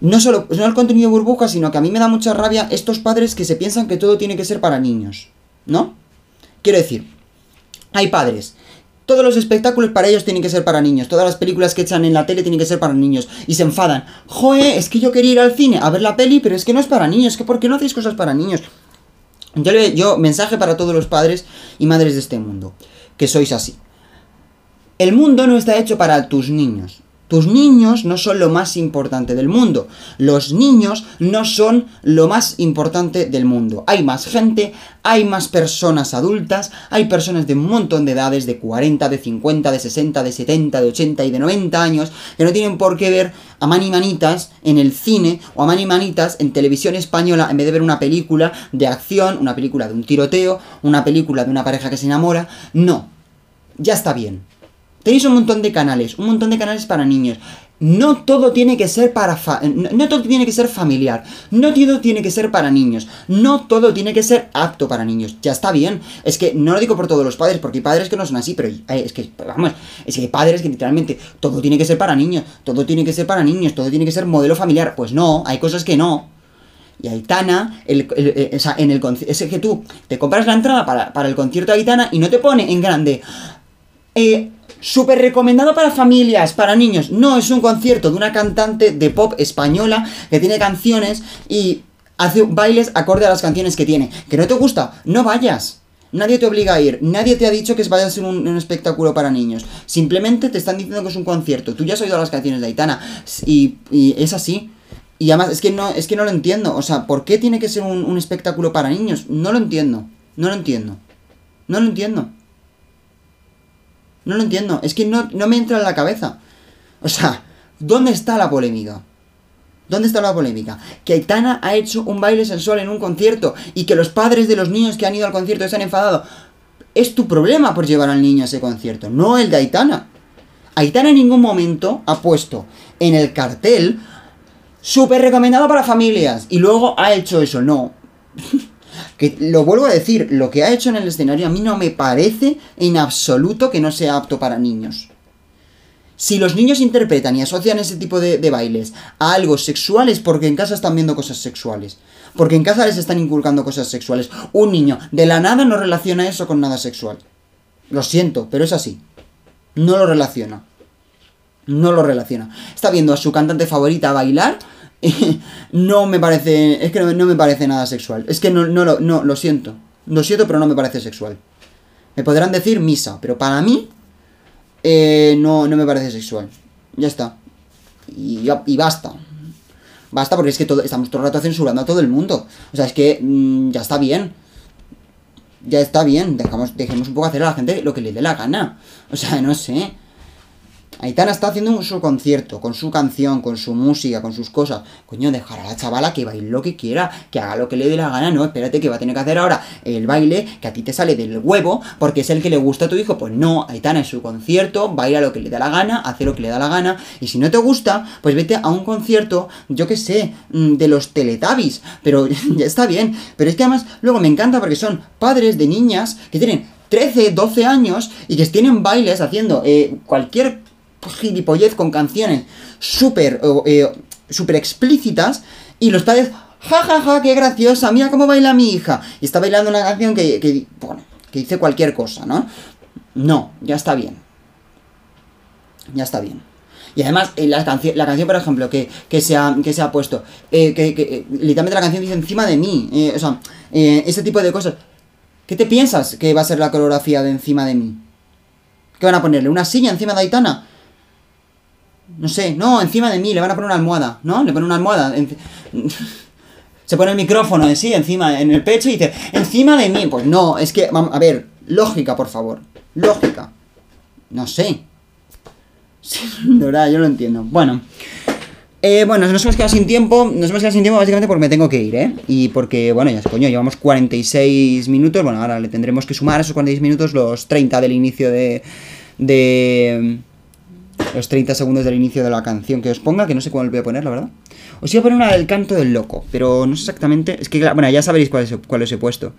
no solo no el contenido burbuja, sino que a mí me da mucha rabia estos padres que se piensan que todo tiene que ser para niños. ¿No? Quiero decir, hay padres todos los espectáculos para ellos tienen que ser para niños. Todas las películas que echan en la tele tienen que ser para niños. Y se enfadan. Joe, es que yo quería ir al cine a ver la peli, pero es que no es para niños. ¿Por qué no hacéis cosas para niños? Yo, le, yo, mensaje para todos los padres y madres de este mundo. Que sois así. El mundo no está hecho para tus niños. Tus niños no son lo más importante del mundo. Los niños no son lo más importante del mundo. Hay más gente, hay más personas adultas, hay personas de un montón de edades, de 40, de 50, de 60, de 70, de 80 y de 90 años, que no tienen por qué ver a Mani Manitas en el cine o a Mani Manitas en televisión española en vez de ver una película de acción, una película de un tiroteo, una película de una pareja que se enamora. No. Ya está bien. Tenéis un montón de canales, un montón de canales para niños. No todo tiene que ser para no, todo tiene que ser familiar, no todo tiene que ser para niños, no todo tiene que ser apto para niños. Ya está bien. Es que no lo digo por todos los padres, porque hay padres que no son así, pero eh, es que vamos, es que hay padres que literalmente todo tiene que ser para niños, todo tiene que ser para niños, todo tiene que ser modelo familiar. Pues no, hay cosas que no. Y Aitana, el, eh, o sea, en el es que tú te compras la entrada para, para el concierto de Aitana y no te pone en grande. Eh, Súper recomendado para familias, para niños. No, es un concierto de una cantante de pop española que tiene canciones y hace bailes acorde a las canciones que tiene. ¿Que no te gusta? No vayas. Nadie te obliga a ir. Nadie te ha dicho que vaya a ser un, espectáculo para niños. Simplemente te están diciendo que es un concierto. Tú ya has oído las canciones de Aitana. Y, es así. Y además, es que, no, es que no lo entiendo. O sea, ¿por qué tiene que ser un espectáculo para niños? No lo entiendo. No lo entiendo. No lo entiendo. No lo entiendo. Es que no, me entra en la cabeza. O sea, ¿dónde está la polémica? ¿Dónde está la polémica? Que Aitana ha hecho un baile sensual en un concierto y que los padres de los niños que han ido al concierto se han enfadado. Es tu problema por llevar al niño a ese concierto, no el de Aitana. Aitana en ningún momento ha puesto en el cartel súper recomendado para familias y luego ha hecho eso. No. Que lo vuelvo a decir, lo que ha hecho en el escenario a mí no me parece en absoluto que no sea apto para niños. Si los niños interpretan y asocian ese tipo de, bailes a algo sexual es porque en casa están viendo cosas sexuales. Porque en casa les están inculcando cosas sexuales. Un niño de la nada no relaciona eso con nada sexual. Lo siento, pero es así. No lo relaciona. No lo relaciona. Está viendo a su cantante favorita bailar no me parece. Es que no, me parece nada sexual. Es que no, no, lo, no, lo siento. Lo siento, pero no me parece sexual. Me podrán decir misa, pero para mí. Eh, no, no me parece sexual. Ya está. Y, y basta. Basta porque es que todo, estamos todo el rato censurando a todo el mundo. O sea, es que mm, ya está bien. Ya está bien. Dejamos, dejemos un poco hacer a la gente lo que le dé la gana. O sea, no sé. Aitana está haciendo su concierto, con su canción, con su música, con sus cosas. Coño, dejar a la chavala que baile lo que quiera, que haga lo que le dé la gana. No, espérate que va a tener que hacer ahora el baile que a ti te sale del huevo porque es el que le gusta a tu hijo. Pues no, Aitana es su concierto, baila lo que le da la gana, hace lo que le da la gana. Y si no te gusta, pues vete a un concierto, yo qué sé, mm, de los Teletubbies. Pero ya está bien. Pero es que además, luego me encanta porque son padres de niñas que tienen 13, 12 años y que tienen bailes haciendo eh, cualquier gilipollez con canciones súper eh, super explícitas y los padres, ja, ja, ja, qué graciosa, mira cómo baila mi hija. Y está bailando una canción que, que, bueno, que dice cualquier cosa, ¿no? No, ya está bien. Ya está bien. Y además, eh, la, canción, la canción, por ejemplo, que, que, se, ha, que se ha puesto, eh, que, que, literalmente la canción dice encima de mí, eh, o sea, eh, ese tipo de cosas. ¿Qué te piensas que va a ser la coreografía de encima de mí? ¿Qué van a ponerle? ¿Una silla encima de Aitana? No sé, no, encima de mí, le van a poner una almohada, ¿no? Le ponen una almohada. Se pone el micrófono en sí, encima, en el pecho y dice, encima de mí. Pues no, es que, a ver, lógica, por favor. Lógica. No sé. de verdad, yo lo entiendo. Bueno. Eh, bueno, nos hemos quedado sin tiempo. Nos hemos quedado sin tiempo básicamente porque me tengo que ir, ¿eh? Y porque, bueno, ya coño, llevamos 46 minutos. Bueno, ahora le tendremos que sumar a esos 46 minutos los 30 del inicio de. de los 30 segundos del inicio de la canción que os ponga, que no sé cuál voy a poner, la verdad. Os iba a poner una del canto del loco, pero no sé exactamente. Es que, bueno, ya sabréis cuál, es, cuál os he puesto.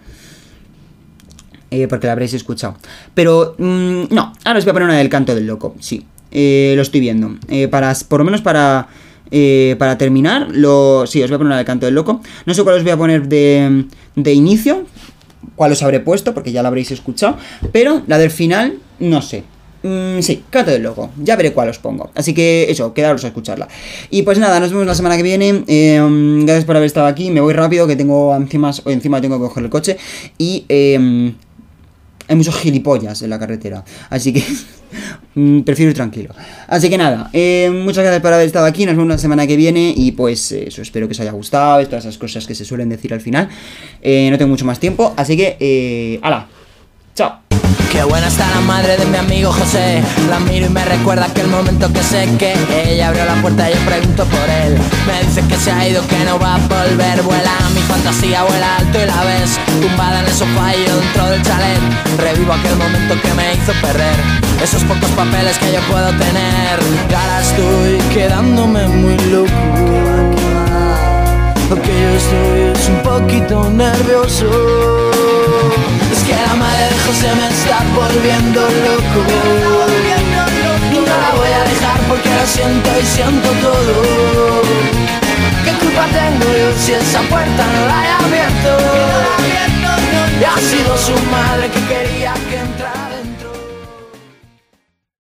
Eh, porque la habréis escuchado. Pero, mmm, no, ahora os voy a poner una del canto del loco, sí. Eh, lo estoy viendo. Eh, para, por lo menos para, eh, para terminar, lo, sí, os voy a poner una del canto del loco. No sé cuál os voy a poner de, de inicio, cuál os habré puesto, porque ya la habréis escuchado. Pero la del final, no sé. Mm, sí, canto del loco. Ya veré cuál os pongo. Así que eso, quedaros a escucharla. Y pues nada, nos vemos la semana que viene. Eh, gracias por haber estado aquí. Me voy rápido, que tengo encima, encima tengo que coger el coche. Y eh, hay muchos gilipollas en la carretera. Así que prefiero ir tranquilo. Así que nada, eh, muchas gracias por haber estado aquí. Nos vemos la semana que viene. Y pues eso, espero que os haya gustado. Todas esas cosas que se suelen decir al final. Eh, no tengo mucho más tiempo. Así que, eh, ¡hala! ¡Chao! Qué buena está la madre de mi amigo José. La miro y me recuerda aquel momento que sé que Ella abrió la puerta y yo pregunto por él. Me dice que se ha ido, que no va a volver. Vuela mi fantasía, vuela alto y la ves. Tumbada en el sofá y dentro del chalet. Revivo aquel momento que me hizo perder. Esos pocos papeles que yo puedo tener. Y ahora estoy quedándome muy loco. Lo que yo estoy es un poquito nervioso que la madre de José me está volviendo loco Y no la voy a dejar porque lo siento y siento todo ¿Qué culpa tengo yo si esa puerta no la he abierto? Y ha sido su madre que quería